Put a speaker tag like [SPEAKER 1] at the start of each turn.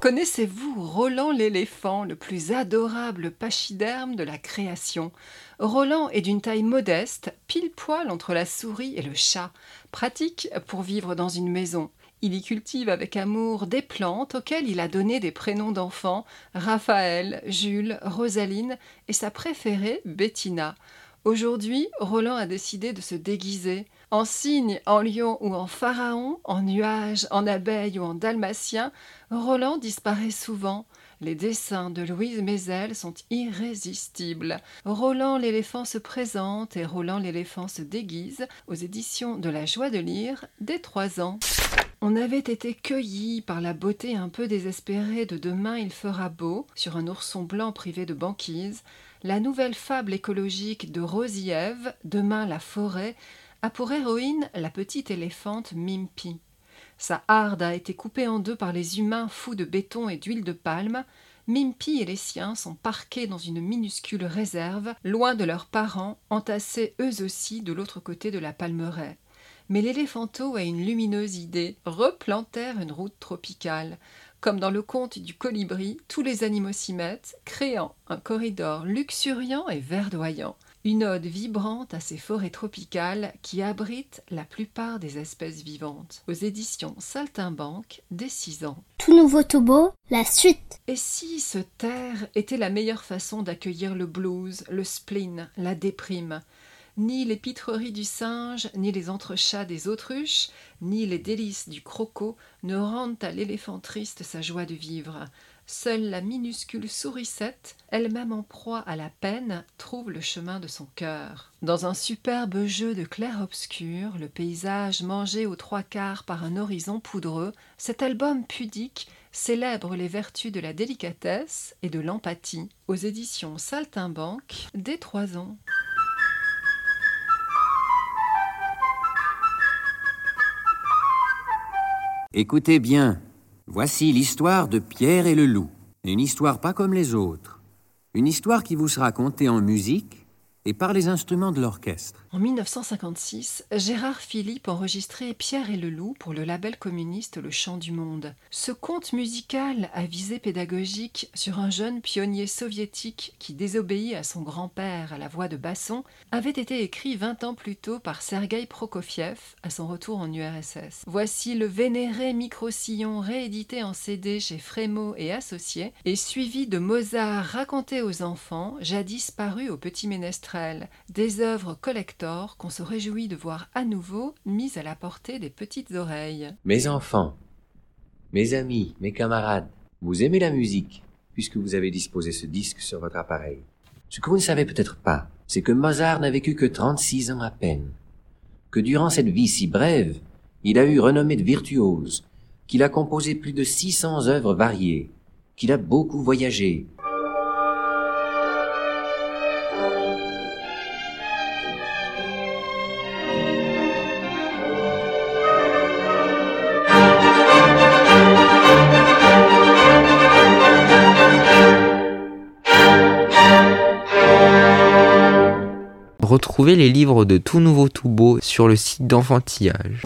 [SPEAKER 1] Connaissez-vous Roland l'éléphant, le plus adorable pachyderme de la création? Roland est d'une taille modeste, pile poil entre la souris et le chat, pratique pour vivre dans une maison. Il y cultive avec amour des plantes auxquelles il a donné des prénoms d'enfants, Raphaël, Jules, Rosaline et sa préférée, Bettina. Aujourd'hui, Roland a décidé de se déguiser. En cygne, en lion ou en pharaon, en nuage, en abeille ou en dalmatien, Roland disparaît souvent. Les dessins de Louise Mézel sont irrésistibles. Roland l'éléphant se présente et Roland l'éléphant se déguise aux éditions de La Joie de lire dès trois ans. On avait été cueillis par la beauté un peu désespérée de Demain il fera beau sur un ourson blanc privé de banquise. La nouvelle fable écologique de Rosiève, Demain la forêt, a pour héroïne la petite éléphante Mimpi. Sa harde a été coupée en deux par les humains fous de béton et d'huile de palme. Mimpi et les siens sont parqués dans une minuscule réserve, loin de leurs parents, entassés eux aussi de l'autre côté de la palmeraie. Mais l'éléphanto a une lumineuse idée, replantèrent une route tropicale. Comme dans le conte du colibri, tous les animaux s'y mettent, créant un corridor luxuriant et verdoyant une ode vibrante à ces forêts tropicales qui abritent la plupart des espèces vivantes. Aux éditions Saltimbanque, dès 6 ans.
[SPEAKER 2] Tout nouveau beau, la suite.
[SPEAKER 1] Et si se taire était la meilleure façon d'accueillir le blues, le spleen, la déprime? Ni les pitreries du singe, ni les entrechats des autruches, ni les délices du croco ne rendent à l'éléphant triste sa joie de vivre. Seule la minuscule sourisette, elle-même en proie à la peine, trouve le chemin de son cœur. Dans un superbe jeu de clair-obscur, le paysage mangé aux trois quarts par un horizon poudreux, cet album pudique célèbre les vertus de la délicatesse et de l'empathie. Aux éditions Saltimbanque, dès trois ans.
[SPEAKER 3] Écoutez bien, Voici l'histoire de Pierre et le loup. Une histoire pas comme les autres. Une histoire qui vous sera contée en musique et par les instruments de l'orchestre.
[SPEAKER 1] En 1956, Gérard Philippe enregistrait Pierre et le loup pour le label communiste Le Chant du Monde. Ce conte musical à visée pédagogique sur un jeune pionnier soviétique qui désobéit à son grand-père à la voix de basson avait été écrit 20 ans plus tôt par Sergueï Prokofiev à son retour en URSS. Voici le vénéré micro-sillon réédité en CD chez Frémo et Associés et suivi de Mozart raconté aux enfants, jadis paru au Petit Ménestrel des œuvres collector qu'on se réjouit de voir à nouveau mises à la portée des petites oreilles.
[SPEAKER 3] Mes enfants, mes amis, mes camarades, vous aimez la musique, puisque vous avez disposé ce disque sur votre appareil. Ce que vous ne savez peut-être pas, c'est que Mozart n'a vécu que 36 ans à peine, que durant cette vie si brève, il a eu renommée de virtuose, qu'il a composé plus de 600 œuvres variées, qu'il a beaucoup voyagé,
[SPEAKER 4] Retrouvez les livres de Tout Nouveau Tout Beau sur le site d'Enfantillage.